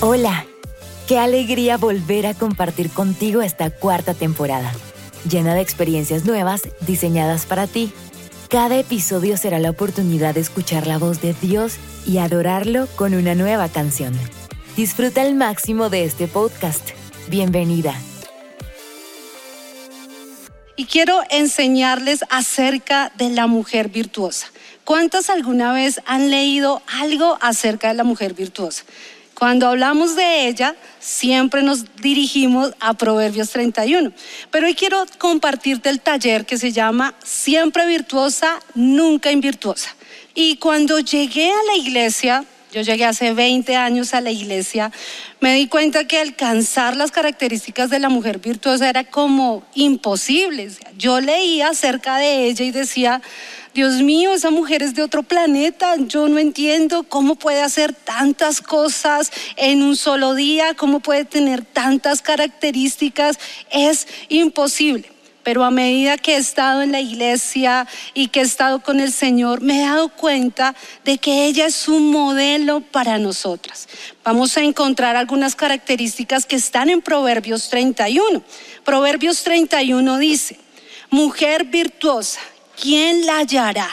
Hola, qué alegría volver a compartir contigo esta cuarta temporada, llena de experiencias nuevas diseñadas para ti. Cada episodio será la oportunidad de escuchar la voz de Dios y adorarlo con una nueva canción. Disfruta al máximo de este podcast. Bienvenida. Y quiero enseñarles acerca de la mujer virtuosa. ¿Cuántas alguna vez han leído algo acerca de la mujer virtuosa? Cuando hablamos de ella, siempre nos dirigimos a Proverbios 31. Pero hoy quiero compartirte el taller que se llama Siempre virtuosa, nunca invirtuosa. Y cuando llegué a la iglesia, yo llegué hace 20 años a la iglesia, me di cuenta que alcanzar las características de la mujer virtuosa era como imposible. Yo leía acerca de ella y decía, Dios mío, esa mujer es de otro planeta. Yo no entiendo cómo puede hacer tantas cosas en un solo día, cómo puede tener tantas características. Es imposible. Pero a medida que he estado en la iglesia y que he estado con el Señor, me he dado cuenta de que ella es un modelo para nosotras. Vamos a encontrar algunas características que están en Proverbios 31. Proverbios 31 dice, mujer virtuosa ¿quién la hallará?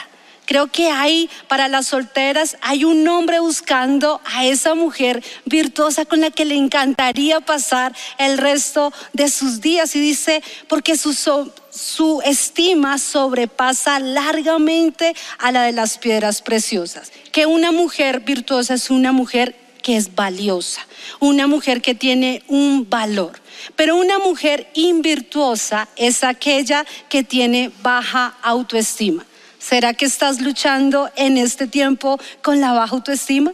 Creo que hay, para las solteras, hay un hombre buscando a esa mujer virtuosa con la que le encantaría pasar el resto de sus días. Y dice, porque su, su estima sobrepasa largamente a la de las piedras preciosas. Que una mujer virtuosa es una mujer que es valiosa, una mujer que tiene un valor. Pero una mujer invirtuosa es aquella que tiene baja autoestima. ¿Será que estás luchando en este tiempo con la baja autoestima?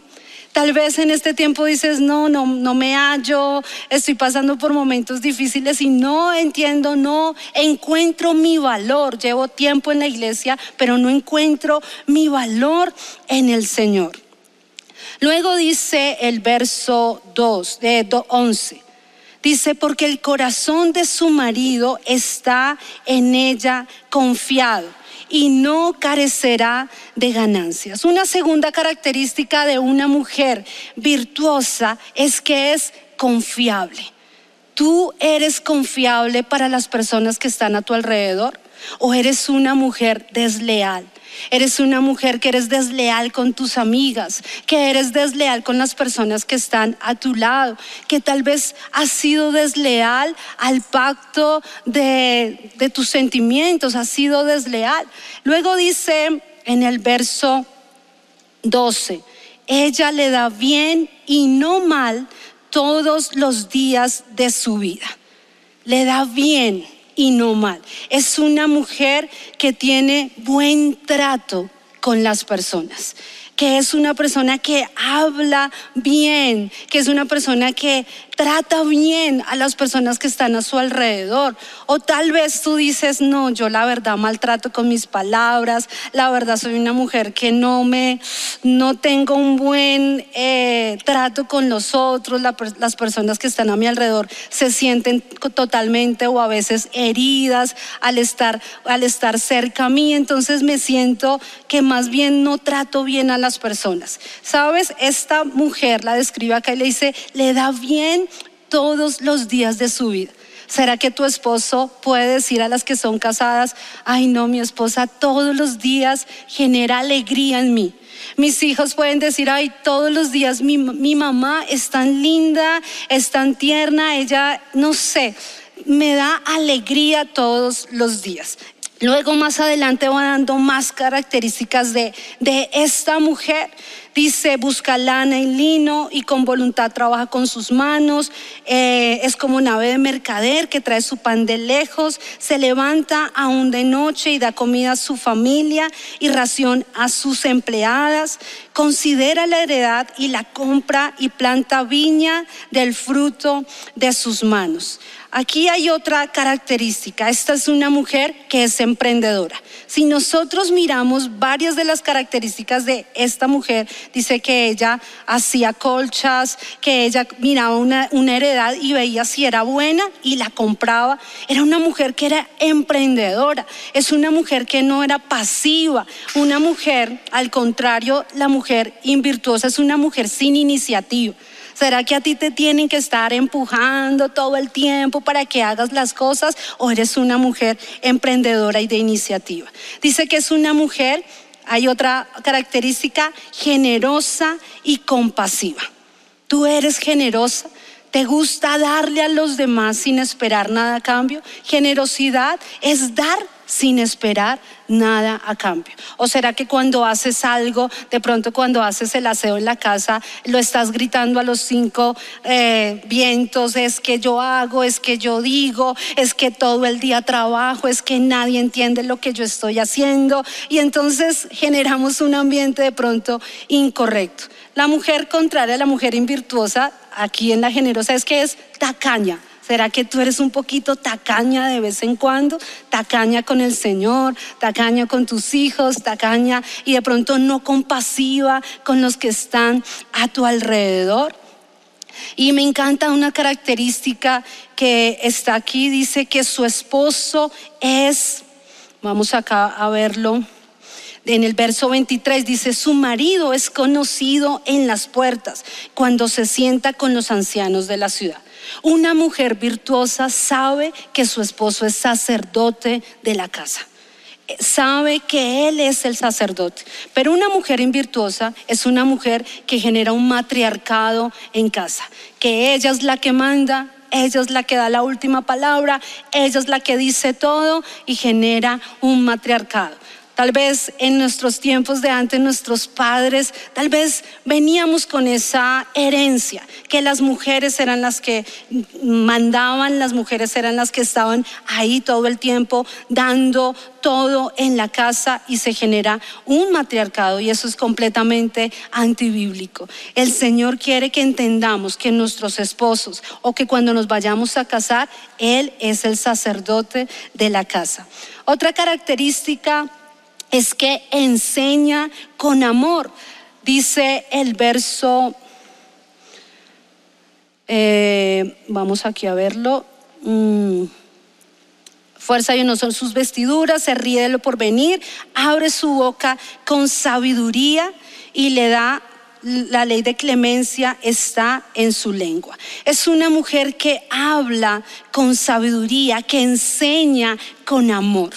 Tal vez en este tiempo dices, no, no, no me hallo, estoy pasando por momentos difíciles y no entiendo, no encuentro mi valor. Llevo tiempo en la iglesia, pero no encuentro mi valor en el Señor. Luego dice el verso 2, de 11. Dice, porque el corazón de su marido está en ella confiado y no carecerá de ganancias. Una segunda característica de una mujer virtuosa es que es confiable. ¿Tú eres confiable para las personas que están a tu alrededor o eres una mujer desleal? Eres una mujer que eres desleal con tus amigas, que eres desleal con las personas que están a tu lado, que tal vez has sido desleal al pacto de, tus sentimientos, has sido desleal. Luego dice en el verso 12, ella le da bien y no mal todos los días de su vida. Le da bien y no mal. Es una mujer que tiene buen trato con las personas que es una persona que habla bien, que es una persona que trata bien a las personas que están a su alrededor. O tal vez tú dices, no, yo la verdad maltrato con mis palabras, la verdad soy una mujer que no me, no tengo un buen eh, trato con los otros, las personas que están a mi alrededor se sienten totalmente o a veces heridas al estar, al estar cerca a mí, entonces me siento que más bien no trato bien a las personas. ¿Sabes? Esta mujer la describe acá y le dice, le da bien todos los días de su vida. ¿Será que tu esposo puede decir a las que son casadas, ay no, mi esposa todos los días genera alegría en mí? Mis hijos pueden decir, ay, todos los días mi, mi mamá es tan linda, es tan tierna, ella, no sé, me da alegría todos los días. Luego más adelante va dando más características de, de esta mujer. Dice, busca lana y lino y con voluntad trabaja con sus manos. Eh, es como un ave de mercader que trae su pan de lejos. Se levanta aún de noche y da comida a su familia y ración a sus empleadas. Considera la heredad y la compra y planta viña del fruto de sus manos. Aquí hay otra característica. Esta es una mujer que es emprendedora. Si nosotros miramos varias de las características de esta mujer, dice que ella hacía colchas, que ella miraba una, heredad y veía si era buena y la compraba. Era una mujer que era emprendedora. Es una mujer que no era pasiva. Una mujer, al contrario, la mujer invirtuosa es una mujer sin iniciativa. ¿Será que a ti te tienen que estar empujando todo el tiempo para que hagas las cosas o eres una mujer emprendedora y de iniciativa? Dice que es una mujer, hay otra característica, generosa y compasiva. Tú eres generosa, ¿Te gusta darle a los demás sin esperar nada a cambio? Generosidad es dar sin esperar nada a cambio? ¿O será que cuando haces algo, de pronto cuando haces el aseo en la casa, lo estás gritando a los cinco eh, vientos, es que yo hago, es que yo digo, es que todo el día trabajo, es que nadie entiende lo que yo estoy haciendo y entonces generamos un ambiente de pronto incorrecto? La mujer contraria a la mujer invirtuosa, aquí en la generosa, es que es tacaña ¿Será que tú eres un poquito tacaña de vez en cuando? Tacaña con el Señor, tacaña con tus hijos, tacaña y de pronto no compasiva con los que están a tu alrededor. Y me encanta una característica que está aquí, dice que su esposo es, vamos acá a verlo, en el verso 23 dice, su marido es conocido en las puertas cuando se sienta con los ancianos de la ciudad. Una mujer virtuosa sabe que su esposo es sacerdote de la casa. Sabe que él es el sacerdote. Pero una mujer invirtuosa es una mujer que genera un matriarcado en casa. Que ella es la que manda, ella es la que da la última palabra, ella es la que dice todo y genera un matriarcado. Tal vez en nuestros tiempos de antes, nuestros padres, tal vez veníamos con esa herencia, que las mujeres eran las que mandaban, las mujeres eran las que estaban ahí todo el tiempo dando todo en la casa y se genera un matriarcado y eso es completamente antibíblico. El Señor quiere que entendamos que nuestros esposos o que cuando nos vayamos a casar, Él es el sacerdote de la casa. Otra característica es que enseña con amor. Dice el verso, eh, vamos aquí a verlo. Mm, fuerza y no son sus vestiduras, se ríe de lo por venir, abre su boca con sabiduría y le da la ley de clemencia está en su lengua. Es una mujer que habla con sabiduría, que enseña con amor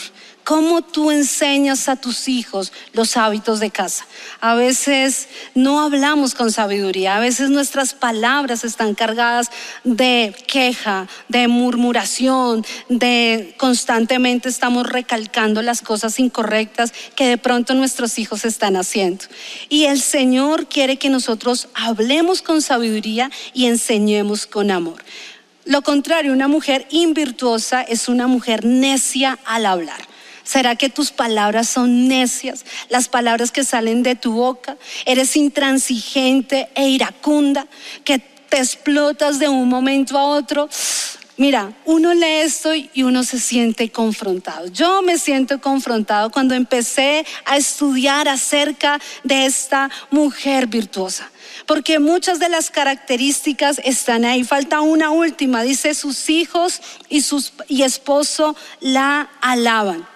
cómo tú enseñas a tus hijos los hábitos de casa. A veces no hablamos con sabiduría, a veces nuestras palabras están cargadas de queja, de murmuración, de constantemente estamos recalcando las cosas incorrectas que de pronto nuestros hijos están haciendo. Y el Señor quiere que nosotros hablemos con sabiduría y enseñemos con amor. Lo contrario, una mujer invirtuosa es una mujer necia al hablar. ¿Será que tus palabras son necias? Las palabras que salen de tu boca. Eres intransigente e iracunda, que te explotas de un momento a otro. Mira, uno lee esto y uno se siente confrontado. Yo me siento confrontado cuando empecé a estudiar acerca de esta mujer virtuosa. Porque muchas de las características están ahí. Falta una última. Dice, sus hijos y, sus, y esposo la alaban.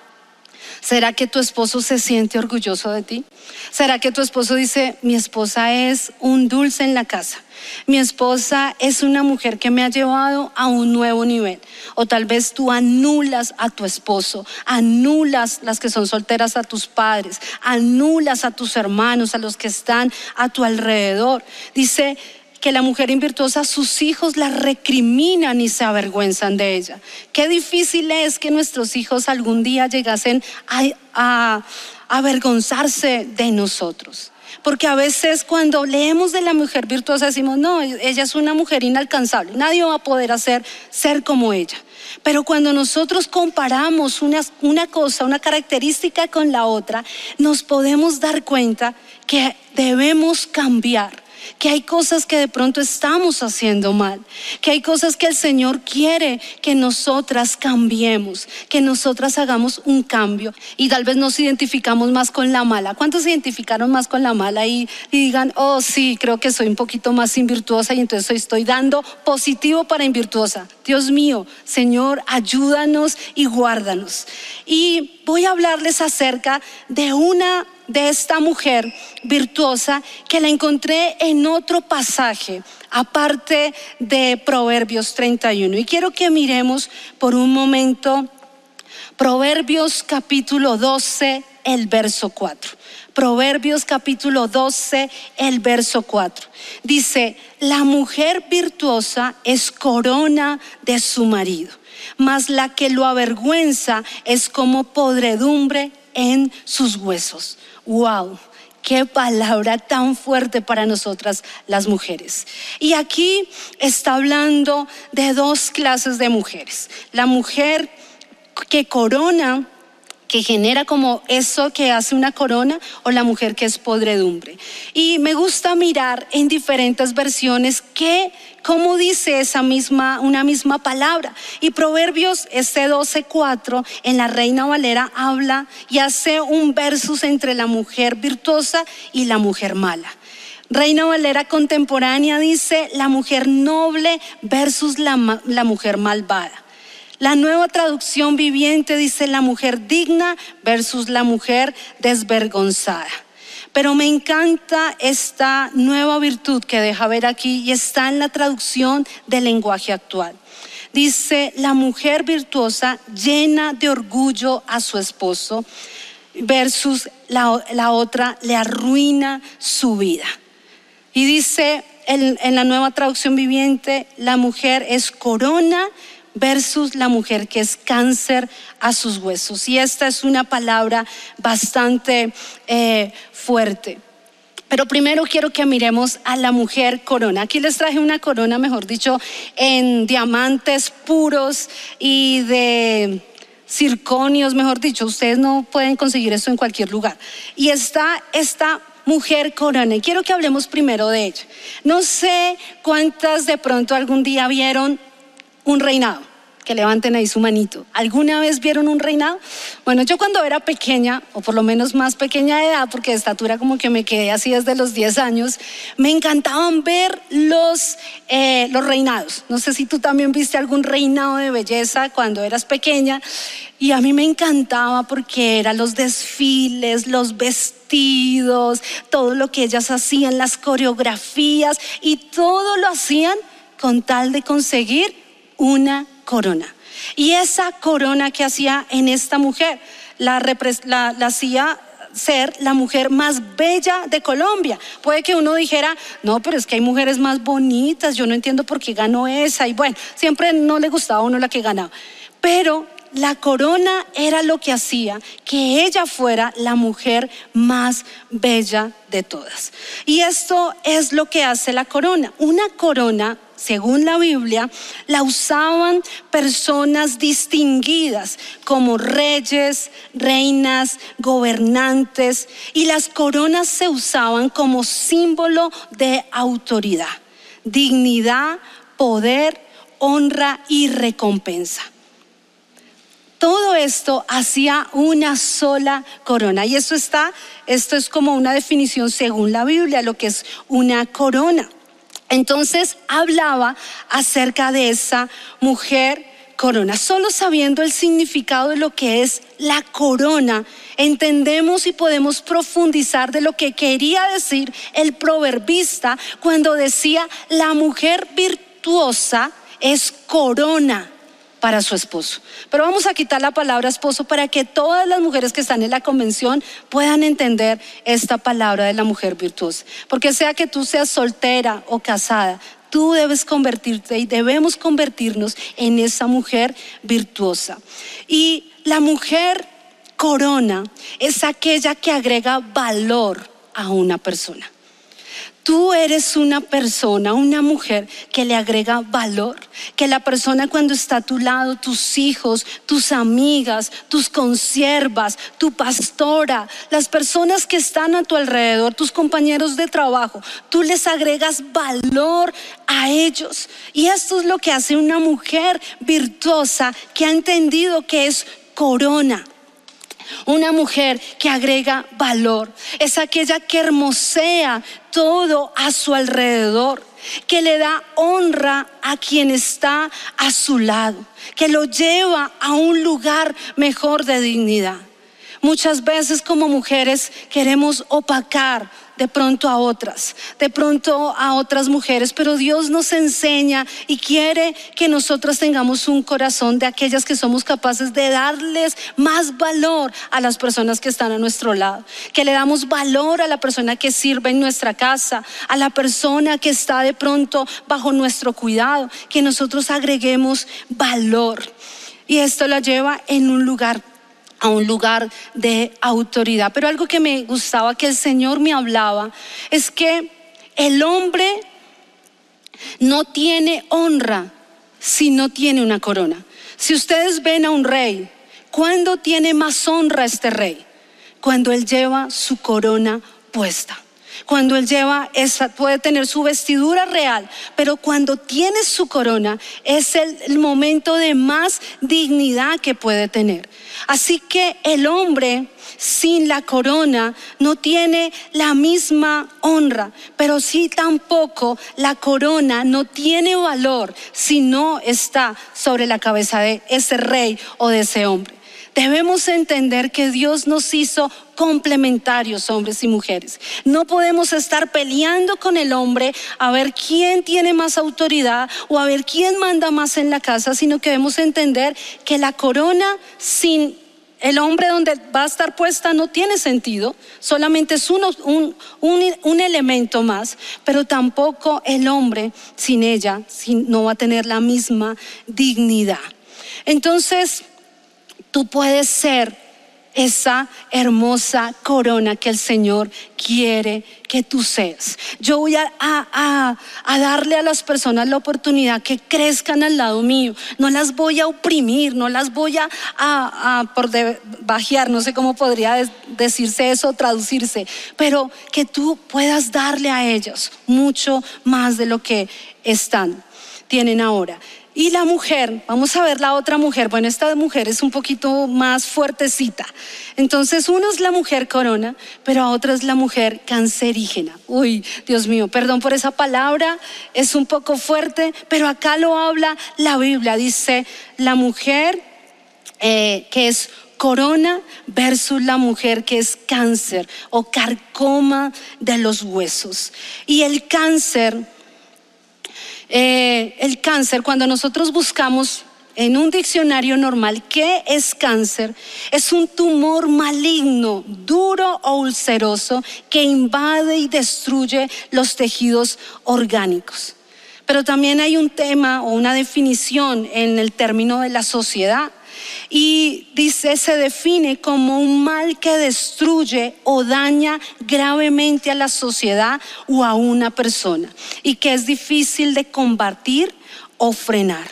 ¿Será que tu esposo se siente orgulloso de ti? ¿Será que tu esposo dice, mi esposa es un dulce en la casa? Mi esposa es una mujer que me ha llevado a un nuevo nivel. O tal vez tú anulas a tu esposo, anulas las que son solteras a tus padres, anulas a tus hermanos, a los que están a tu alrededor. Dice, que la mujer invirtuosa, sus hijos la recriminan y se avergüenzan de ella. Qué difícil es que nuestros hijos algún día llegasen a, a avergonzarse de nosotros. Porque a veces cuando leemos de la mujer virtuosa decimos, no, ella es una mujer inalcanzable, nadie va a poder hacer ser como ella. Pero cuando nosotros comparamos una, una, cosa, una característica con la otra, nos podemos dar cuenta que debemos cambiar que hay cosas que de pronto estamos haciendo mal, que hay cosas que el Señor quiere que nosotras cambiemos, que nosotras hagamos un cambio y tal vez nos identificamos más con la mala. ¿Cuántos se identificaron más con la mala y, digan, oh sí, creo que soy un poquito más invirtuosa y entonces estoy dando positivo para invirtuosa? Dios mío, Señor, ayúdanos y guárdanos. Y voy a hablarles acerca de una de esta mujer virtuosa que la encontré en otro pasaje, aparte de Proverbios 31. Y quiero que miremos por un momento Proverbios capítulo 12, el verso 4. Proverbios capítulo 12, el verso 4. Dice, la mujer virtuosa es corona de su marido, mas la que lo avergüenza es como podredumbre en sus huesos. ¡Wow! Qué palabra tan fuerte para nosotras las mujeres. Y aquí está hablando de dos clases de mujeres. La mujer que corona que genera como eso que hace una corona o la mujer que es podredumbre. Y me gusta mirar en diferentes versiones qué, cómo dice esa misma, una misma palabra. Y Proverbios, este 12.4 en la Reina Valera habla y hace un versus entre la mujer virtuosa y la mujer mala. Reina Valera contemporánea dice la mujer noble versus la, la mujer malvada. La nueva traducción viviente dice la mujer digna versus la mujer desvergonzada. Pero me encanta esta nueva virtud que deja ver aquí y está en la traducción del lenguaje actual. Dice, la mujer virtuosa llena de orgullo a su esposo versus la, otra le arruina su vida. Y dice en, en la nueva traducción viviente, la mujer es corona versus la mujer que es cáncer a sus huesos. Y esta es una palabra bastante eh, fuerte. Pero primero quiero que miremos a la mujer corona. Aquí les traje una corona, mejor dicho, en diamantes puros y de circonios, mejor dicho. Ustedes no pueden conseguir eso en cualquier lugar. Y está esta mujer corona. Y quiero que hablemos primero de ella. No sé cuántas de pronto algún día vieron un reinado. Que levanten ahí su manito. ¿Alguna vez vieron un reinado? Bueno, yo cuando era pequeña, o por lo menos más pequeña de edad, porque de estatura como que me quedé así desde los 10 años, me encantaban ver los, eh, los reinados. No sé si tú también viste algún reinado de belleza cuando eras pequeña. Y a mí me encantaba porque eran los desfiles, los vestidos, todo lo que ellas hacían, las coreografías, y todo lo hacían con tal de conseguir una corona. Y esa corona que hacía en esta mujer, la, hacía ser la mujer más bella de Colombia. Puede que uno dijera, no, pero es que hay mujeres más bonitas, yo no entiendo por qué ganó esa. Y bueno, siempre no le gustaba a uno la que ganaba. Pero la corona era lo que hacía que ella fuera la mujer más bella de todas. Y esto es lo que hace la corona. Una corona según la Biblia, la usaban personas distinguidas como reyes, reinas, gobernantes, y las coronas se usaban como símbolo de autoridad, dignidad, poder, honra y recompensa. Todo esto hacía una sola corona. Y esto está, esto es como una definición según la Biblia, lo que es una corona. Entonces hablaba acerca de esa mujer corona. Solo sabiendo el significado de lo que es la corona, entendemos y podemos profundizar de lo que quería decir el proverbista cuando decía, la mujer virtuosa es corona para su esposo. Pero vamos a quitar la palabra esposo para que todas las mujeres que están en la convención puedan entender esta palabra de la mujer virtuosa. Porque sea que tú seas soltera o casada, tú debes convertirte y debemos convertirnos en esa mujer virtuosa. Y la mujer corona es aquella que agrega valor a una persona. Tú eres una persona, una mujer que le agrega valor, que la persona cuando está a tu lado, tus hijos, tus amigas, tus consiervas, tu pastora, las personas que están a tu alrededor, tus compañeros de trabajo, tú les agregas valor a ellos. Y esto es lo que hace una mujer virtuosa que ha entendido que es corona una mujer que agrega valor. Es aquella que hermosea todo a su alrededor, que le da honra a quien está a su lado, que lo lleva a un lugar mejor de dignidad. Muchas veces como mujeres queremos opacar de pronto a otras, de pronto a otras mujeres, pero Dios nos enseña y quiere que nosotros tengamos un corazón de aquellas que somos capaces de darles más valor a las personas que están a nuestro lado, que le damos valor a la persona que sirve en nuestra casa, a la persona que está de pronto bajo nuestro cuidado, que nosotros agreguemos valor. Y esto la lleva en un lugar a un lugar de autoridad. Pero algo que me gustaba que el Señor me hablaba es que el hombre no tiene honra si no tiene una corona. Si ustedes ven a un rey, ¿cuándo tiene más honra este rey? Cuando él lleva su corona puesta. Cuando él lleva esa, puede tener su vestidura real, pero cuando tiene su corona es el, momento de más dignidad que puede tener. Así que el hombre sin la corona no tiene la misma honra, pero sí tampoco la corona no tiene valor si no está sobre la cabeza de ese rey o de ese hombre. Debemos entender que Dios nos hizo complementarios, hombres y mujeres. No podemos estar peleando con el hombre a ver quién tiene más autoridad o a ver quién manda más en la casa, sino que debemos entender que la corona sin el hombre donde va a estar puesta no tiene sentido, solamente es un, un, elemento más, pero tampoco el hombre sin ella no va a tener la misma dignidad. Entonces, tú puedes ser esa hermosa corona que el Señor quiere que tú seas. Yo voy a, a, darle a las personas la oportunidad que crezcan al lado mío. No las voy a oprimir, no las voy a, a por bajear, no sé cómo podría decirse eso, traducirse, pero que tú puedas darle a ellos mucho más de lo que están, tienen ahora. Y la mujer, vamos a ver la otra mujer. Bueno, esta mujer es un poquito más fuertecita. Entonces, uno es la mujer corona, pero a otra es la mujer cancerígena. Uy, Dios mío, perdón por esa palabra, es un poco fuerte, pero acá lo habla la Biblia. Dice, la mujer eh, que es corona versus la mujer que es cáncer o carcoma de los huesos. Y el cáncer eh, el cáncer, cuando nosotros buscamos en un diccionario normal qué es cáncer, es un tumor maligno, duro o ulceroso que invade y destruye los tejidos orgánicos. Pero también hay un tema o una definición en el término de la sociedad y dice, se define como un mal que destruye o daña gravemente a la sociedad o a una persona y que es difícil de combatir o frenar.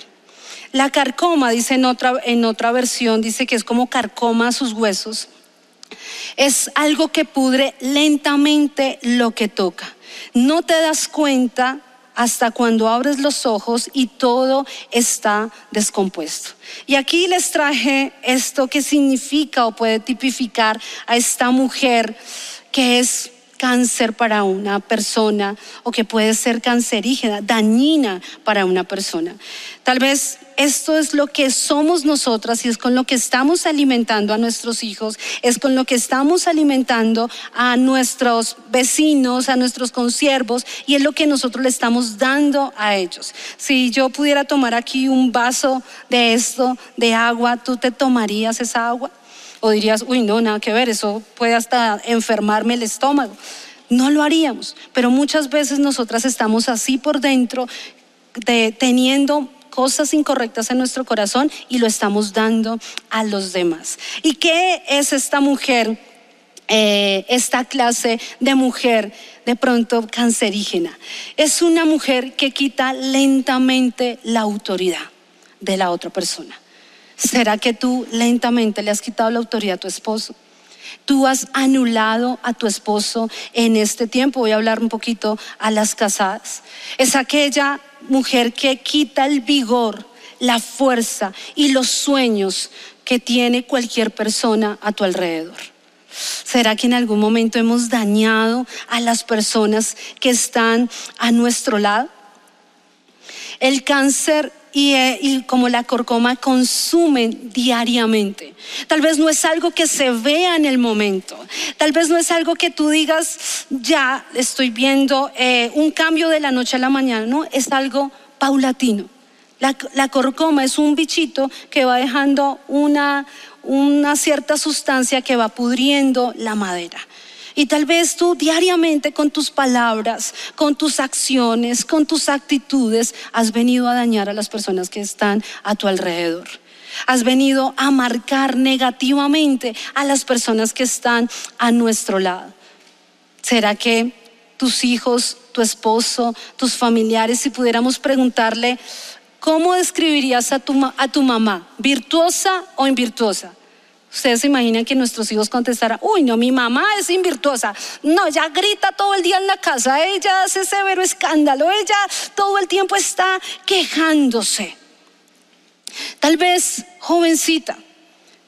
La carcoma, dice en otra, en otra versión, dice que es como carcoma a sus huesos. Es algo que pudre lentamente lo que toca. No te das cuenta hasta cuando abres los ojos y todo está descompuesto. Y aquí les traje esto que significa o puede tipificar a esta mujer que es cáncer para una persona o que puede ser cancerígena, dañina para una persona. Tal vez esto es lo que somos nosotras y es con lo que estamos alimentando a nuestros hijos, es con lo que estamos alimentando a nuestros vecinos, a nuestros consiervos y es lo que nosotros le estamos dando a ellos. Si yo pudiera tomar aquí un vaso de esto, de agua, ¿tú te tomarías esa agua? O dirías, uy, no, nada que ver, eso puede hasta enfermarme el estómago. No lo haríamos, pero muchas veces nosotras estamos así por dentro, de, teniendo cosas incorrectas en nuestro corazón y lo estamos dando a los demás. ¿Y qué es esta mujer? eh, esta clase de mujer de pronto cancerígena. Es una mujer que quita lentamente la autoridad de la otra persona. ¿Será que tú lentamente le has quitado la autoridad a tu esposo? Tú has anulado a tu esposo en este tiempo. Voy a hablar un poquito a las casadas. Es aquella mujer que quita el vigor, la fuerza y los sueños que tiene cualquier persona a tu alrededor. ¿Será que en algún momento hemos dañado a las personas que están a nuestro lado? El cáncer eh, y, como la corcoma consumen diariamente. Tal vez no es algo que se vea en el momento. Tal vez no es algo que tú digas, ya estoy viendo eh, un cambio de la noche a la mañana. No, es algo paulatino. La, la corcoma es un bichito que va dejando una, una cierta sustancia que va pudriendo la madera. Y tal vez tú diariamente con tus palabras, con tus acciones, con tus actitudes, has venido a dañar a las personas que están a tu alrededor. Has venido a marcar negativamente a las personas que están a nuestro lado. ¿Será que tus hijos, tu esposo, tus familiares, si pudiéramos preguntarle, ¿cómo describirías a tu, a tu mamá? ¿Virtuosa o invirtuosa? Ustedes se imaginan que nuestros hijos contestaran, uy, no, mi mamá es invirtuosa. No, ella grita todo el día en la casa, ella hace severo escándalo, ella todo el tiempo está quejándose. Tal vez, jovencita,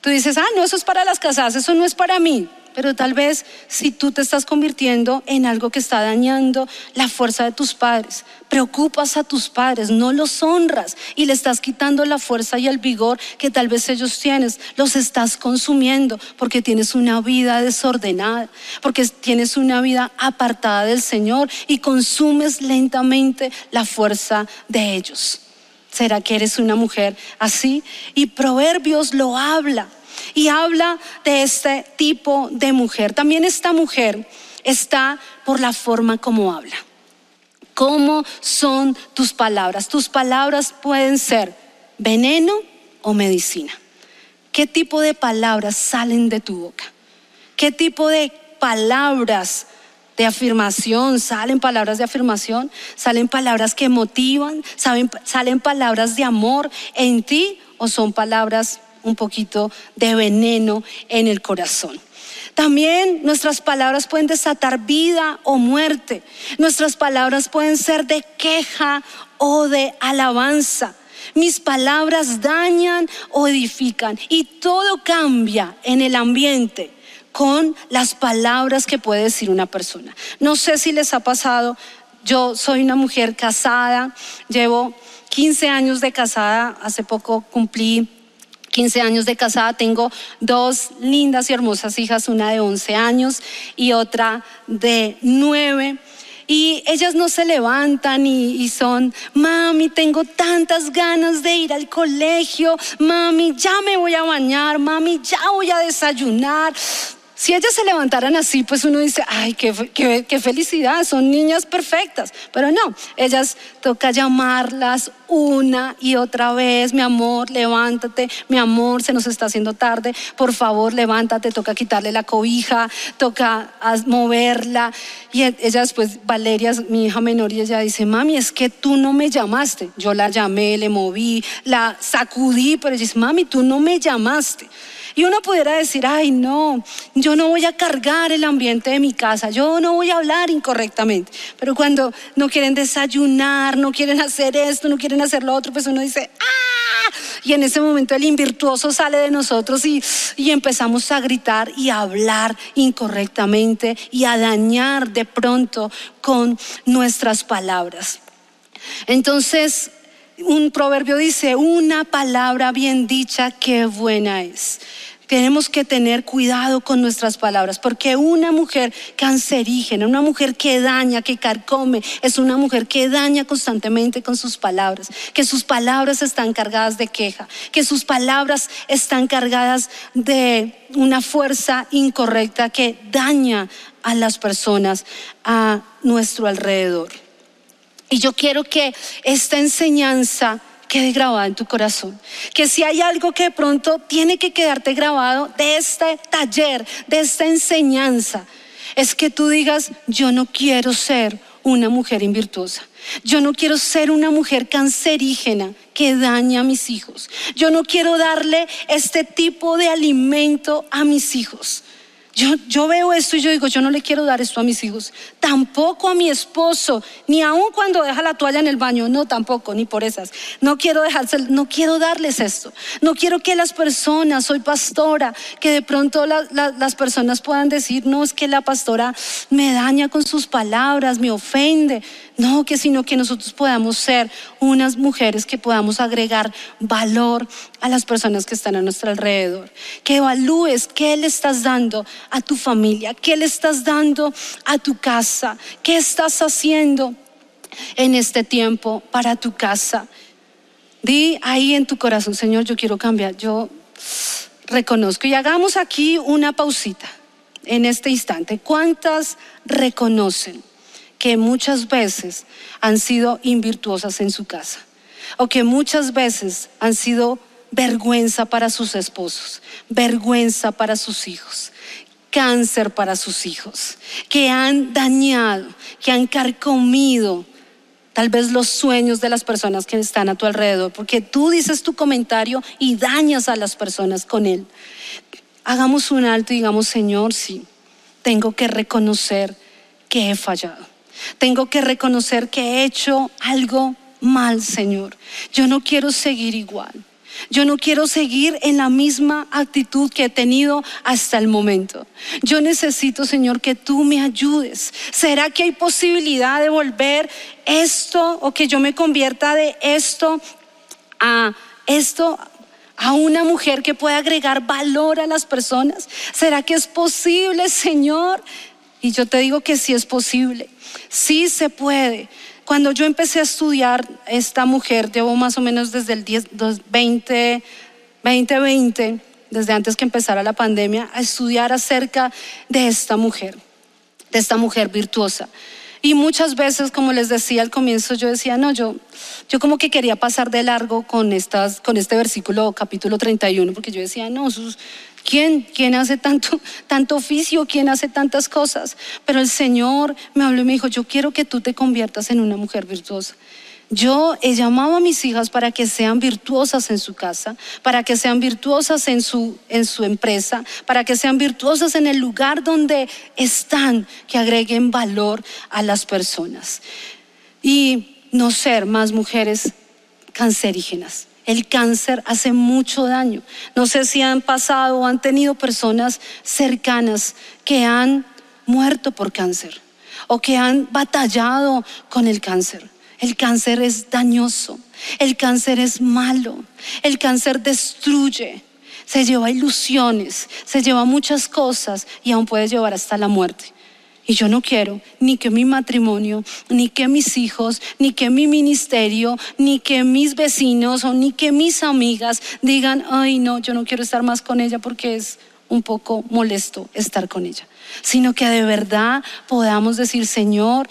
tú dices, ah, no, eso es para las casadas, eso no es para mí. Pero tal vez si tú te estás convirtiendo en algo que está dañando la fuerza de tus padres, preocupas a tus padres, no los honras y le estás quitando la fuerza y el vigor que tal vez ellos tienen, los estás consumiendo porque tienes una vida desordenada, porque tienes una vida apartada del Señor y consumes lentamente la fuerza de ellos. ¿Será que eres una mujer así? Y Proverbios lo habla y habla de este tipo de mujer. También esta mujer está por la forma como habla. ¿Cómo son tus palabras? Tus palabras pueden ser veneno o medicina. ¿Qué tipo de palabras salen de tu boca? ¿Qué tipo de palabras de afirmación, salen palabras de afirmación, salen palabras que motivan, salen, palabras de amor en ti o son palabras un poquito de veneno en el corazón. También nuestras palabras pueden desatar vida o muerte. Nuestras palabras pueden ser de queja o de alabanza. Mis palabras dañan o edifican y todo cambia en el ambiente con las palabras que puede decir una persona. No sé si les ha pasado, yo soy una mujer casada, llevo 15 años de casada, hace poco cumplí 15 años de casada, tengo dos lindas y hermosas hijas, una de 11 años y otra de 9. Y ellas no se levantan y, y, son, mami, tengo tantas ganas de ir al colegio, mami, ya me voy a bañar, mami, ya voy a desayunar, si ellas se levantaran así, pues uno dice, ay, qué, felicidad, son niñas perfectas. Pero no, ellas toca llamarlas una y otra vez, mi amor, levántate, mi amor, se nos está haciendo tarde, por favor, levántate, toca quitarle la cobija, toca moverla. Y e, ellas, pues, Valeria, mi hija menor, y ella dice, mami, es que tú no me llamaste. Yo la llamé, le moví, la sacudí, pero ella dice, mami, tú no me llamaste. Y uno pudiera decir, ay, no, yo no voy a cargar el ambiente de mi casa, yo no voy a hablar incorrectamente. Pero cuando no quieren desayunar, no quieren hacer esto, no quieren hacer lo otro, pues uno dice, ¡ah! Y en ese momento el invirtuoso sale de nosotros y, y empezamos a gritar y a hablar incorrectamente y a dañar de pronto con nuestras palabras. Entonces, un proverbio dice, una palabra bien dicha, qué buena es. Tenemos que tener cuidado con nuestras palabras, porque una mujer cancerígena, una mujer que daña, que carcome, es una mujer que daña constantemente con sus palabras, que sus palabras están cargadas de queja, que sus palabras están cargadas de una fuerza incorrecta que daña a las personas a nuestro alrededor. Y yo quiero que esta enseñanza quede grabada en tu corazón. Que si hay algo que de pronto tiene que quedarte grabado de este taller, de esta enseñanza, es que tú digas, yo no quiero ser una mujer invirtuosa. Yo no quiero ser una mujer cancerígena que daña a mis hijos. Yo no quiero darle este tipo de alimento a mis hijos. Yo, veo esto y yo digo, yo no le quiero dar esto a mis hijos, tampoco a mi esposo, ni aun cuando deja la toalla en el baño, no tampoco, ni por esas. No quiero dejarse, no quiero darles esto. No quiero que las personas, soy pastora, que de pronto las personas puedan decir, no, es que la pastora me daña con sus palabras, me ofende. No, que sino que nosotros podamos ser unas mujeres que podamos agregar valor a las personas que están a nuestro alrededor. Que evalúes qué le estás dando a tu familia, qué le estás dando a tu casa, qué estás haciendo en este tiempo para tu casa. Di ahí en tu corazón, Señor, yo quiero cambiar, yo reconozco. Y hagamos aquí una pausita en este instante. ¿Cuántas reconocen? que muchas veces han sido invirtuosas en su casa o que muchas veces han sido vergüenza para sus esposos, vergüenza para sus hijos, cáncer para sus hijos, que han dañado, que han carcomido tal vez los sueños de las personas que están a tu alrededor, porque tú dices tu comentario y dañas a las personas con él. Hagamos un alto y digamos, Señor, sí, tengo que reconocer que he fallado. Tengo que reconocer que he hecho algo mal, Señor. Yo no quiero seguir igual. Yo no quiero seguir en la misma actitud que he tenido hasta el momento. Yo necesito, Señor, que tú me ayudes. ¿Será que hay posibilidad de volver esto o que yo me convierta de esto a esto a una mujer que pueda agregar valor a las personas? ¿Será que es posible, Señor? Y yo te digo que sí es posible. Sí se puede. Cuando yo empecé a estudiar esta mujer, llevo más o menos desde el 2020, desde antes que empezara la pandemia, a estudiar acerca de esta mujer, de esta mujer virtuosa. Y muchas veces, como les decía al comienzo, yo decía, no, yo, yo como que quería pasar de largo con, estas, con este versículo, capítulo 31, porque yo decía, no, sus, ¿Quién? ¿Quién hace tanto, tanto oficio? ¿Quién hace tantas cosas? Pero el Señor me habló y me dijo, yo quiero que tú te conviertas en una mujer virtuosa. Yo he llamado a mis hijas para que sean virtuosas en su casa, para que sean virtuosas en su, en su empresa, para que sean virtuosas en el lugar donde están, que agreguen valor a las personas. Y no ser más mujeres cancerígenas. El cáncer hace mucho daño. No sé si han pasado o han tenido personas cercanas que han muerto por cáncer o que han batallado con el cáncer. El cáncer es dañoso, el cáncer es malo, el cáncer destruye, se lleva ilusiones, se lleva muchas cosas y aún puede llevar hasta la muerte. Y yo no quiero ni que mi matrimonio, ni que mis hijos, ni que mi ministerio, ni que mis vecinos o ni que mis amigas digan, ay no, yo no quiero estar más con ella porque es un poco molesto estar con ella sino que de verdad podamos decir, Señor,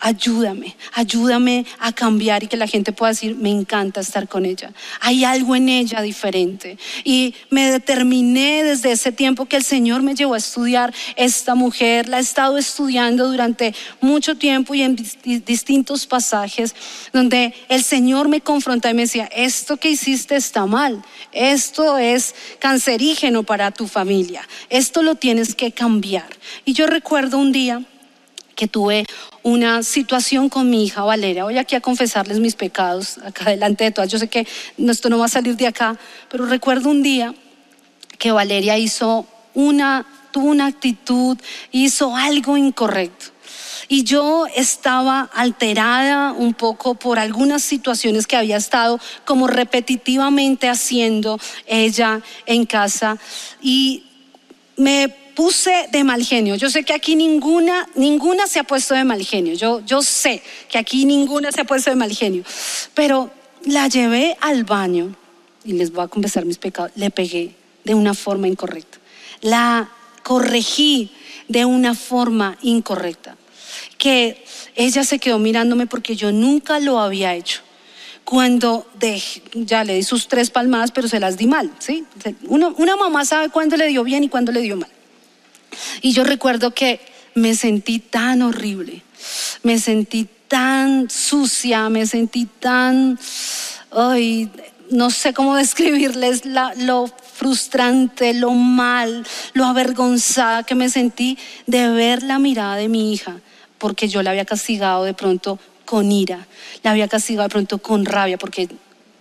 ayúdame, ayúdame a cambiar y que la gente pueda decir, me encanta estar con ella. Hay algo en ella diferente. Y me determiné desde ese tiempo que el Señor me llevó a estudiar esta mujer. La he estado estudiando durante mucho tiempo y en distintos pasajes donde el Señor me confronta y me decía, esto que hiciste está mal, esto es cancerígeno para tu familia, esto lo tienes que cambiar y yo recuerdo un día que tuve una situación con mi hija Valeria. Voy aquí a confesarles mis pecados acá delante de todas. Yo sé que esto no va a salir de acá, pero recuerdo un día que Valeria hizo una, tuvo una actitud, hizo algo incorrecto. Y yo estaba alterada un poco por algunas situaciones que había estado como repetitivamente haciendo ella en casa. Y me puse de mal genio. Yo sé que aquí ninguna, ninguna se ha puesto de mal genio. Yo, yo sé que aquí ninguna se ha puesto de mal genio. Pero la llevé al baño y les voy a confesar mis pecados. Le pegué de una forma incorrecta. La corregí de una forma incorrecta. Que ella se quedó mirándome porque yo nunca lo había hecho. cuando ya le di sus tres palmadas, pero se las di mal, ¿sí? una mamá sabe cuándo le dio bien y cuándo le dio mal. Y yo recuerdo que me sentí tan horrible, me sentí tan sucia, me sentí tan, ay, no sé cómo describirles lo frustrante, lo mal, lo avergonzada que me sentí de ver la mirada de mi hija, porque yo la había castigado de pronto con ira, la había castigado de pronto con rabia, porque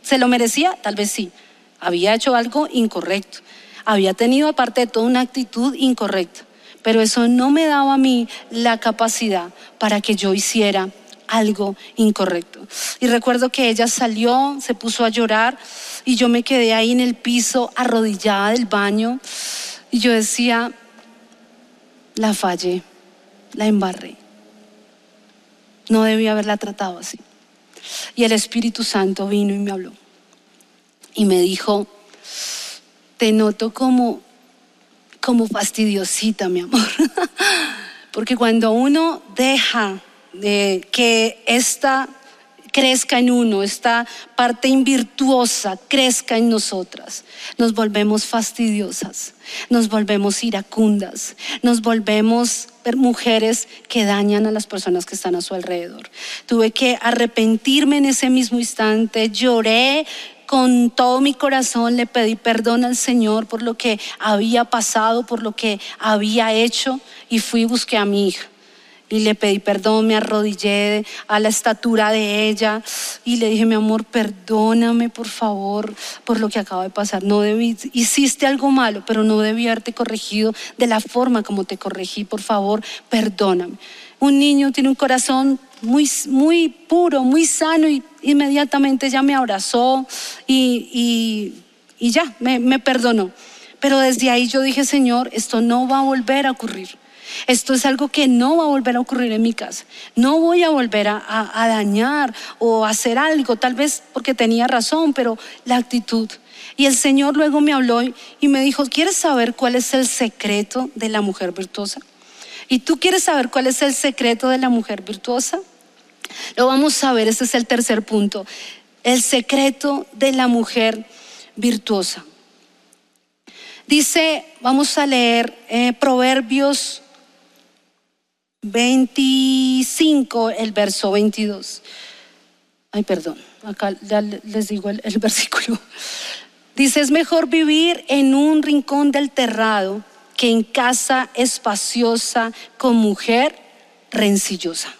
se lo merecía, tal vez sí, había hecho algo incorrecto, había tenido aparte de todo una actitud incorrecta, pero eso no me daba a mí la capacidad para que yo hiciera algo incorrecto. Y recuerdo que ella salió, se puso a llorar y yo me quedé ahí en el piso arrodillada del baño y yo decía, la fallé, la embarré. No debía haberla tratado así. Y el Espíritu Santo vino y me habló y me dijo, te noto como, como fastidiosita, mi amor. Porque cuando uno deja que esta crezca en uno, esta parte invirtuosa crezca en nosotras. Nos volvemos fastidiosas, nos volvemos iracundas, nos volvemos mujeres que dañan a las personas que están a su alrededor. Tuve que arrepentirme en ese mismo instante, lloré con todo mi corazón, le pedí perdón al Señor por lo que había pasado, por lo que había hecho y fui y busqué a mi hija y le pedí perdón, me arrodillé a la estatura de ella y le dije, mi amor, perdóname por favor por lo que acaba de pasar. No debí, hiciste algo malo, pero no debí haberte corregido de la forma como te corregí. Por favor, perdóname. Un niño tiene un corazón muy, muy puro, muy sano y inmediatamente ya me abrazó y, y, ya, me, me perdonó. Pero desde ahí yo dije, Señor, esto no va a volver a ocurrir. Esto es algo que no va a volver a ocurrir en mi casa. No voy a volver a, dañar o a hacer algo, tal vez porque tenía razón, pero la actitud. Y el Señor luego me habló y me dijo, ¿quieres saber cuál es el secreto de la mujer virtuosa? ¿Y tú quieres saber cuál es el secreto de la mujer virtuosa? Lo vamos a ver, este es el tercer punto. El secreto de la mujer virtuosa. Dice, vamos a leer eh, Proverbios 25, el verso 22. Ay, perdón, acá ya les digo el, versículo. Dice, es mejor vivir en un rincón del terrado que en casa espaciosa con mujer rencillosa.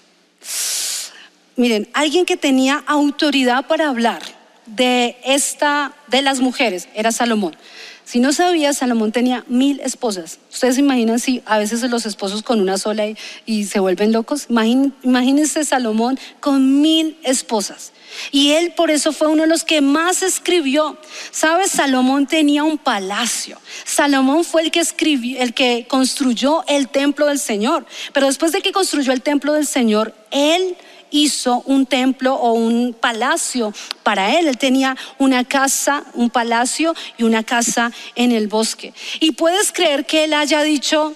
Miren, alguien que tenía autoridad para hablar de esta de las mujeres era Salomón. Si no sabía, Salomón tenía mil esposas. Ustedes se imaginan si a veces los esposos con una sola y, se vuelven locos. imagínense Salomón con mil esposas. Y él por eso fue uno de los que más escribió. ¿Sabes? Salomón tenía un palacio. Salomón fue el que escribió, el que construyó el templo del Señor. Pero después de que construyó el templo del Señor, él hizo un templo o un palacio para él. Él tenía una casa, un palacio y una casa en el bosque. Y puedes creer que él haya dicho,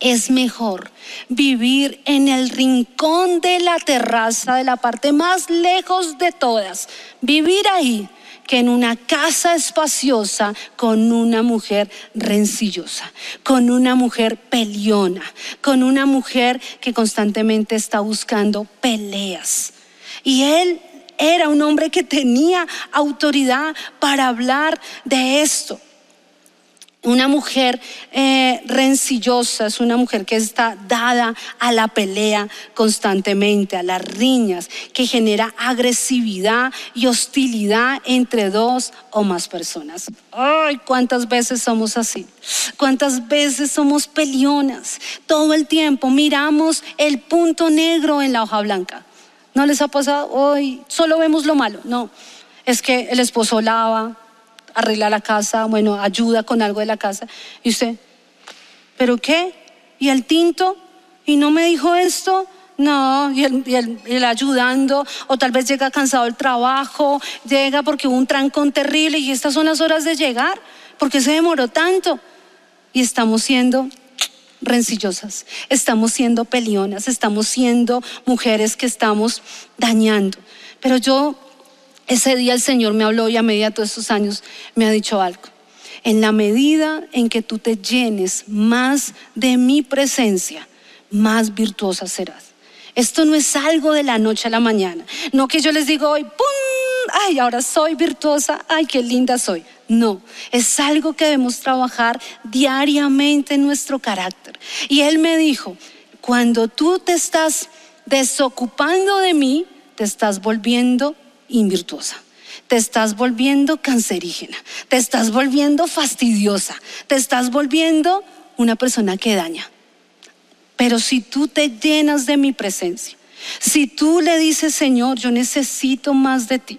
es mejor vivir en el rincón de la terraza, de la parte más lejos de todas, vivir ahí que en una casa espaciosa con una mujer rencillosa, con una mujer peleona, con una mujer que constantemente está buscando peleas. Y él era un hombre que tenía autoridad para hablar de esto. Una mujer eh, rencillosa es una mujer que está dada a la pelea constantemente, a las riñas, que genera agresividad y hostilidad entre dos o más personas. Ay, cuántas veces somos así, cuántas veces somos pelionas. Todo el tiempo miramos el punto negro en la hoja blanca. ¿No les ha pasado? Hoy solo vemos lo malo. No, es que el esposo lava, arregla la casa, bueno, ayuda con algo de la casa. Y usted, ¿pero qué? ¿Y el tinto? ¿Y no me dijo esto? No, y el, ayudando, o tal vez llega cansado del trabajo, llega porque hubo un trancón terrible y estas son las horas de llegar, porque se demoró tanto. Y estamos siendo rencillosas, estamos siendo pelionas, estamos siendo mujeres que estamos dañando. Pero yo ese día el Señor me habló y a medida de estos años me ha dicho algo. En la medida en que tú te llenes más de mi presencia, más virtuosa serás. Esto no es algo de la noche a la mañana. No que yo les digo hoy, ¡pum! Ay, ahora soy virtuosa, ay, qué linda soy. No, es algo que debemos trabajar diariamente en nuestro carácter. Y Él me dijo, cuando tú te estás desocupando de mí, te estás volviendo invirtuosa te estás volviendo cancerígena, te estás volviendo fastidiosa, te estás volviendo una persona que daña. Pero si tú te llenas de mi presencia, si tú le dices, Señor, yo necesito más de ti.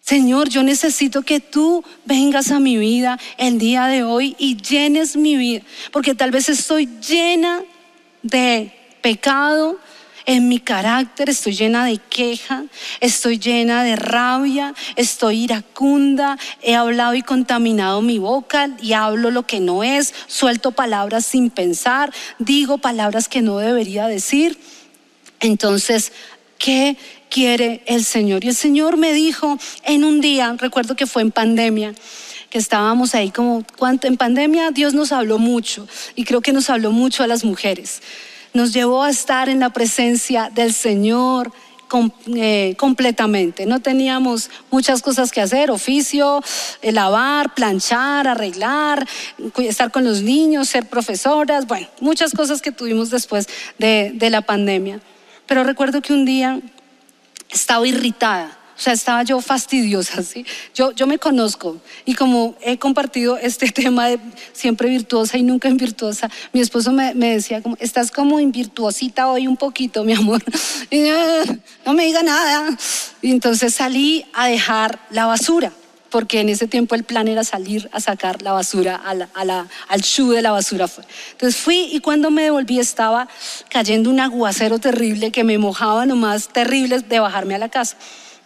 Señor, yo necesito que tú vengas a mi vida el día de hoy y llenes mi vida, porque tal vez estoy llena de pecado, en mi carácter, estoy llena de queja, estoy llena de rabia, estoy iracunda, he hablado y contaminado mi boca y hablo lo que no es, suelto palabras sin pensar, digo palabras que no debería decir. Entonces, ¿qué quiere el Señor? Y el Señor me dijo en un día, recuerdo que fue en pandemia, que estábamos ahí como, en pandemia Dios nos habló mucho y creo que nos habló mucho a las mujeres nos llevó a estar en la presencia del Señor eh, completamente. No teníamos muchas cosas que hacer, oficio, eh, lavar, planchar, arreglar, estar con los niños, ser profesoras, bueno, muchas cosas que tuvimos después de, de la pandemia. Pero recuerdo que un día estaba irritada o sea, estaba yo fastidiosa, ¿sí? Yo, yo me conozco y como he compartido este tema de siempre virtuosa y nunca virtuosa, mi esposo me, me decía como, estás como virtuosita hoy un poquito, mi amor. Y, no me diga nada. Y entonces salí a dejar la basura porque en ese tiempo el plan era salir a sacar la basura a la, a la, al chu de la basura. Entonces fui y cuando me devolví estaba cayendo un aguacero terrible que me mojaba nomás terrible de bajarme a la casa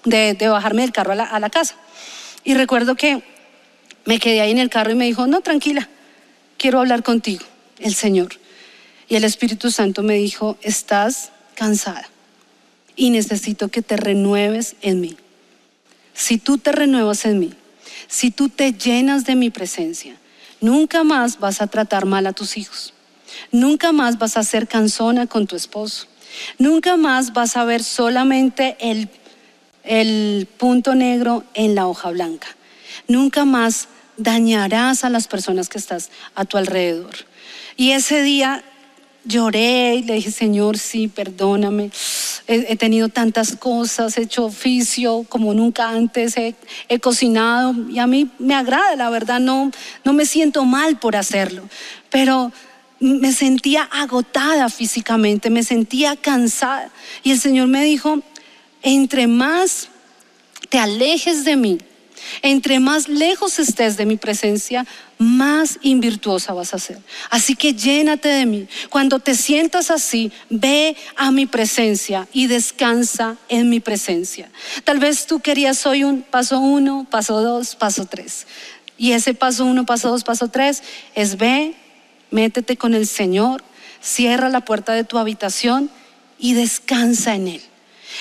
de, bajarme del carro a la, a la casa. Y recuerdo que me quedé ahí en el carro y me dijo, no, tranquila, quiero hablar contigo, el Señor. Y el Espíritu Santo me dijo, estás cansada y necesito que te renueves en mí. Si tú te renuevas en mí, si tú te llenas de mi presencia, nunca más vas a tratar mal a tus hijos. Nunca más vas a ser cansona con tu esposo. Nunca más vas a ver solamente el el punto negro en la hoja blanca. Nunca más dañarás a las personas que estás a tu alrededor. Y ese día lloré y le dije, Señor, sí, perdóname. He, tenido tantas cosas, he hecho oficio como nunca antes, he, cocinado y a mí me agrada, la verdad, no, no me siento mal por hacerlo, pero me sentía agotada físicamente, me sentía cansada. Y el Señor me dijo, entre más te alejes de mí, entre más lejos estés de mi presencia, más invirtuosa vas a ser. Así que llénate de mí. Cuando te sientas así, ve a mi presencia y descansa en mi presencia. Tal vez tú querías hoy un paso uno, paso dos, paso tres. Y ese paso uno, paso dos, paso tres es ve, métete con el Señor, cierra la puerta de tu habitación y descansa en Él.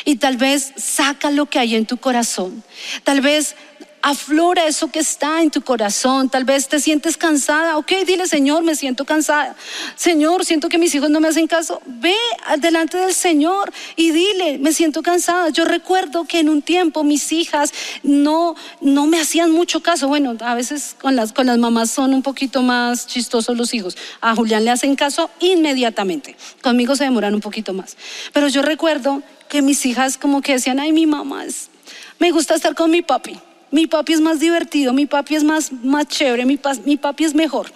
Y tal vez saca lo que hay en tu corazón. Tal vez aflora eso que está en tu corazón. Tal vez te sientes cansada. Ok, dile, Señor, me siento cansada. Señor, siento que mis hijos no me hacen caso. Ve delante del Señor y dile, me siento cansada. Yo recuerdo que en un tiempo mis hijas no, no me hacían mucho caso. Bueno, a veces con las, con las mamás son un poquito más chistosos los hijos. A Julián le hacen caso inmediatamente. Conmigo se demoran un poquito más. Pero yo recuerdo que mis hijas como que decían, ay, mi mamá es, me gusta estar con mi papi. Mi papi es más divertido, mi papi es más, más chévere, mi, mi papi es mejor.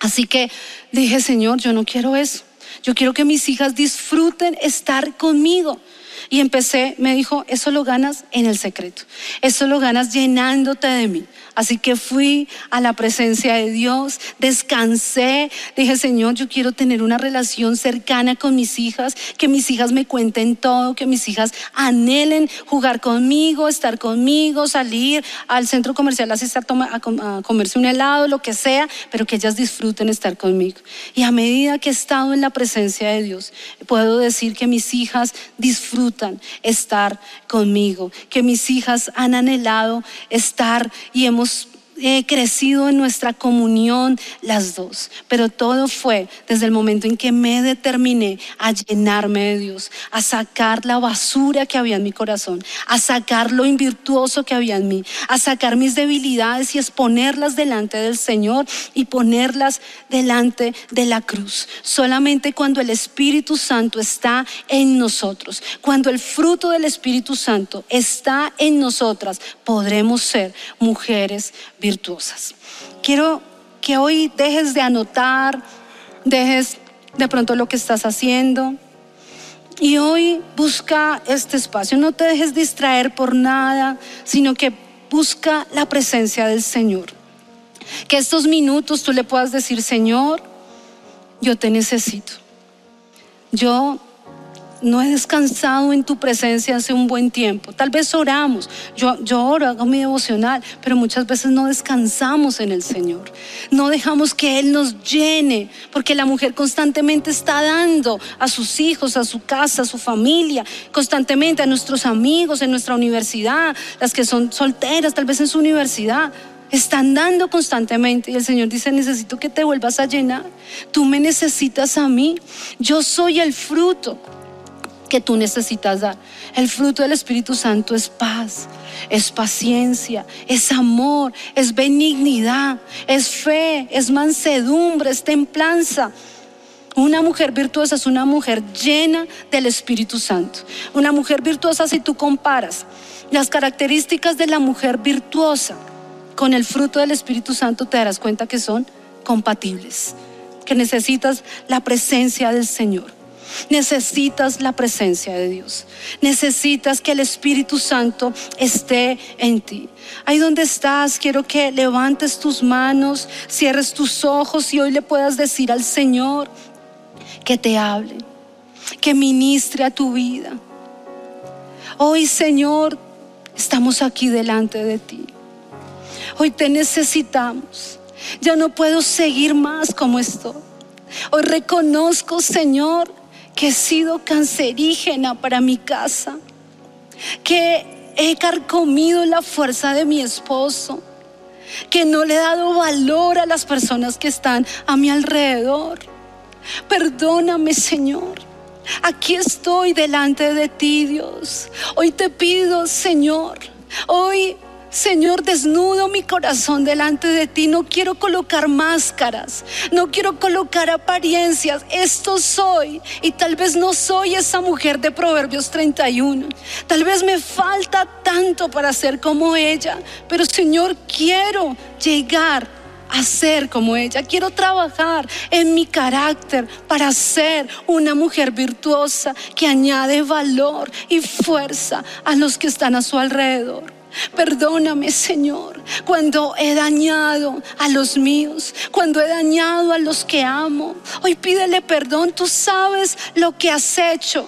Así que dije, Señor, yo no quiero eso. Yo quiero que mis hijas disfruten estar conmigo. Y empecé, me dijo, eso lo ganas en el secreto. Eso lo ganas llenándote de mí. Así que fui a la presencia de Dios, descansé, dije, Señor, yo quiero tener una relación cercana con mis hijas, que mis hijas me cuenten todo, que mis hijas anhelen jugar conmigo, estar conmigo, salir al centro comercial, así a, a comerse un helado, lo que sea, pero que ellas disfruten estar conmigo. Y a medida que he estado en la presencia de Dios, puedo decir que mis hijas disfrutan estar conmigo, que mis hijas han anhelado estar y hemos he crecido en nuestra comunión las dos, pero todo fue desde el momento en que me determiné a llenarme de Dios, a sacar la basura que había en mi corazón, a sacar lo invirtuoso que había en mí, a sacar mis debilidades y exponerlas delante del Señor y ponerlas delante de la cruz. Solamente cuando el Espíritu Santo está en nosotros, cuando el fruto del Espíritu Santo está en nosotras, podremos ser mujeres virtuosas. Quiero que hoy dejes de anotar, dejes de pronto lo que estás haciendo. Y hoy busca este espacio. No te dejes distraer por nada, sino que busca la presencia del Señor. Que estos minutos tú le puedas decir, Señor, yo te necesito. Yo no he descansado en tu presencia hace un buen tiempo. Tal vez oramos, yo, yo oro, hago mi devocional, pero muchas veces no descansamos en el Señor. No dejamos que Él nos llene, porque la mujer constantemente está dando a sus hijos, a su casa, a su familia, constantemente a nuestros amigos en nuestra universidad, las que son solteras, tal vez en su universidad están dando constantemente y el Señor dice, necesito que te vuelvas a llenar. Tú me necesitas a mí. Yo soy el fruto que tú necesitas dar. El fruto del Espíritu Santo es paz, es paciencia, es amor, es benignidad, es fe, es mansedumbre, es templanza. Una mujer virtuosa es una mujer llena del Espíritu Santo. Una mujer virtuosa, si tú comparas las características de la mujer virtuosa con el fruto del Espíritu Santo, te darás cuenta que son compatibles, que necesitas la presencia del Señor. Necesitas la presencia de Dios. Necesitas que el Espíritu Santo esté en ti. Ahí donde estás, quiero que levantes tus manos, cierres tus ojos y hoy le puedas decir al Señor que te hable, que ministre a tu vida. Hoy, Señor, estamos aquí delante de ti. Hoy te necesitamos. Ya no puedo seguir más como estoy. Hoy reconozco, Señor, que he sido cancerígena para mi casa, que he carcomido la fuerza de mi esposo, que no le he dado valor a las personas que están a mi alrededor. Perdóname, Señor. Aquí estoy delante de ti, Dios. Hoy te pido, Señor, hoy Señor, desnudo mi corazón delante de ti. No quiero colocar máscaras, no quiero colocar apariencias. Esto soy y tal vez no soy esa mujer de Proverbios 31. Tal vez me falta tanto para ser como ella, pero Señor, quiero llegar a ser como ella. Quiero trabajar en mi carácter para ser una mujer virtuosa que añade valor y fuerza a los que están a su alrededor. Perdóname, Señor, cuando he dañado a los míos, cuando he dañado a los que amo. Hoy pídele perdón, tú sabes lo que has hecho.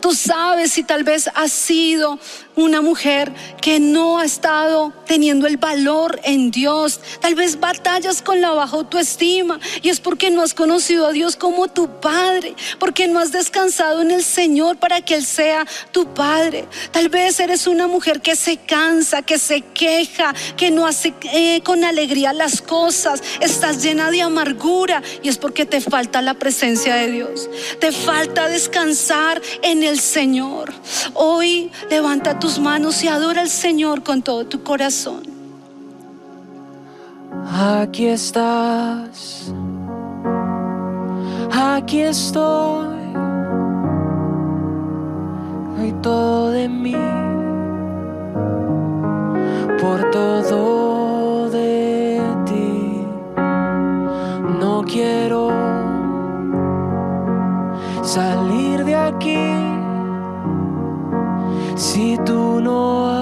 Tú sabes si tal vez has sido una mujer que no ha estado teniendo el valor en Dios. Tal vez batallas con la baja autoestima y es porque no has conocido a Dios como tu Padre, porque no has descansado en el Señor para que Él sea tu Padre. Tal vez eres una mujer que se cansa, que se queja, que no hace eh, con alegría las cosas, estás llena de amargura y es porque te falta la presencia de Dios. Te falta descansar en el Señor. Hoy levanta tu manos y adora al Señor con todo tu corazón. Aquí estás, aquí estoy, hay todo de mí, por todo de ti. No quiero salir de aquí si tú no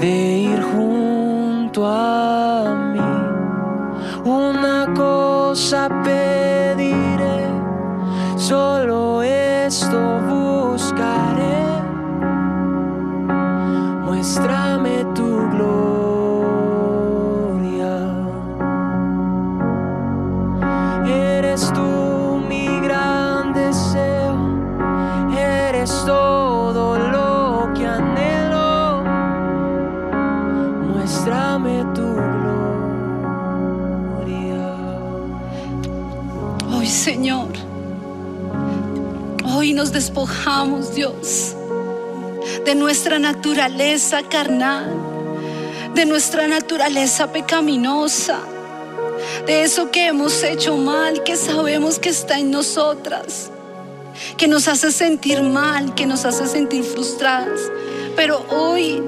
de ir junto a mí, una cosa pediré, solo esto buscaré. Muéstrame nos despojamos, Dios, de nuestra naturaleza carnal, de nuestra naturaleza pecaminosa, de eso que hemos hecho mal, que sabemos que está en nosotras, que nos hace sentir mal, que nos hace sentir frustradas. Pero hoy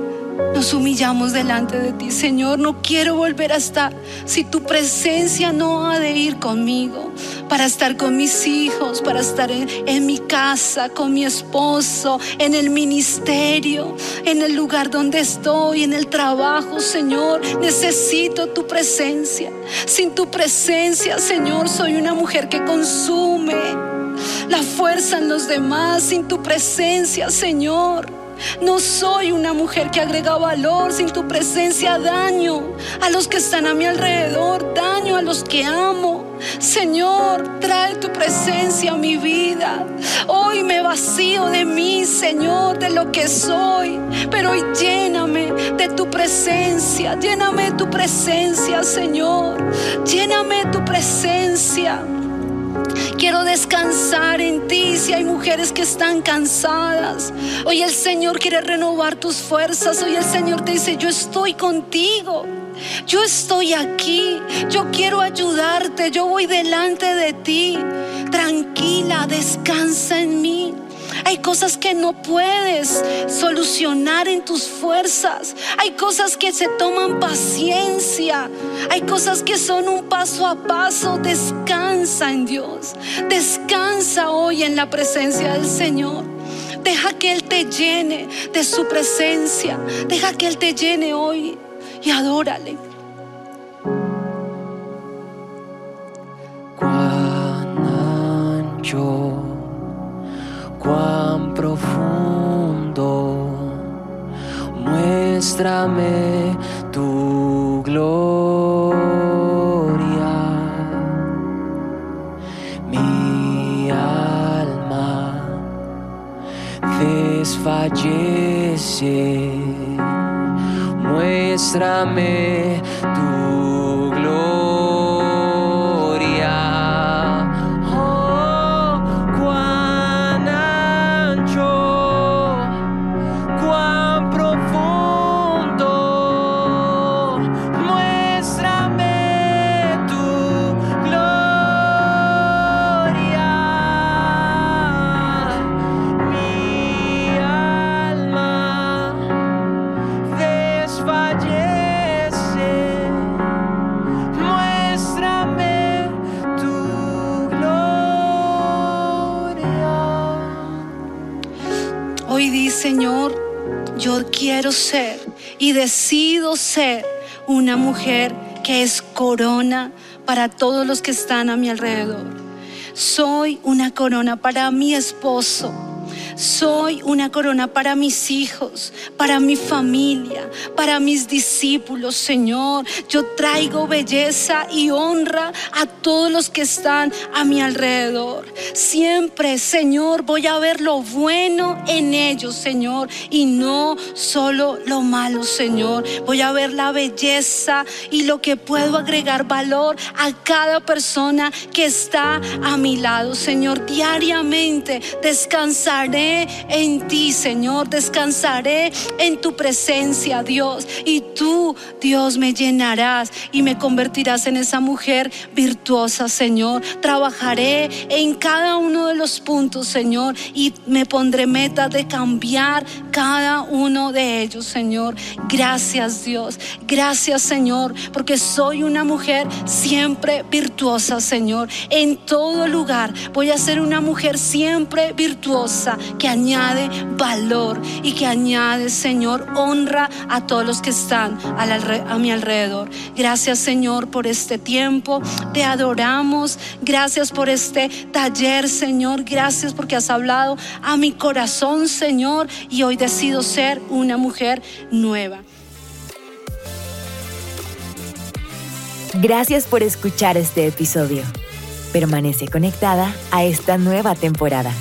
nos humillamos delante de ti, Señor. No quiero volver a estar si tu presencia no ha de ir conmigo, para estar con mis hijos, para estar en, mi casa, con mi esposo, en el ministerio, en el lugar donde estoy, en el trabajo, Señor. Necesito tu presencia. Sin tu presencia, Señor, soy una mujer que consume la fuerza en los demás. Sin tu presencia, Señor. No soy una mujer que agrega valor sin tu presencia, daño a los que están a mi alrededor, daño a los que amo. Señor, trae tu presencia a mi vida. Hoy me vacío de mí, Señor, de lo que soy, pero hoy lléname de tu presencia, lléname tu presencia, Señor. Lléname tu presencia. Quiero descansar en ti si hay mujeres que están cansadas. Hoy el Señor quiere renovar tus fuerzas. Hoy el Señor te dice, yo estoy contigo. Yo estoy aquí. Yo quiero ayudarte. Yo voy delante de ti. Tranquila, descansa en mí. Hay cosas que no puedes solucionar en tus fuerzas. Hay cosas que se toman paciencia. Hay cosas que son un paso a paso. Descansa en Dios. Descansa hoy en la presencia del Señor. Deja que Él te llene de su presencia. Deja que Él te llene hoy y adórale. cuán profundo. Muéstrame tu gloria. Mi alma desfallece. Muéstrame quiero ser y decido ser una mujer que es corona para todos los que están a mi alrededor. Soy una corona para mi esposo soy una corona para mis hijos, para mi familia, para mis discípulos, Señor. Yo traigo belleza y honra a todos los que están a mi alrededor. Siempre, Señor, voy a ver lo bueno en ellos, Señor, y no solo lo malo, Señor. Voy a ver la belleza y lo que puedo agregar valor a cada persona que está a mi lado, Señor. Diariamente descansaré en ti, Señor. Descansaré en tu presencia, Dios. Y tú, Dios, me llenarás y me convertirás en esa mujer virtuosa, Señor. Trabajaré en cada uno de los puntos, Señor. Y me pondré meta de cambiar cada uno de ellos, Señor. Gracias, Dios. Gracias, Señor, porque soy una mujer siempre virtuosa, Señor. En todo lugar voy a ser una mujer siempre virtuosa que añade valor y que añade, Señor, honra a todos los que están a, mi alrededor. Gracias, Señor, por este tiempo. Te adoramos. Gracias por este taller, Señor. Gracias porque has hablado a mi corazón, Señor. Y hoy decido ser una mujer nueva. Gracias por escuchar este episodio. Permanece conectada a esta nueva temporada.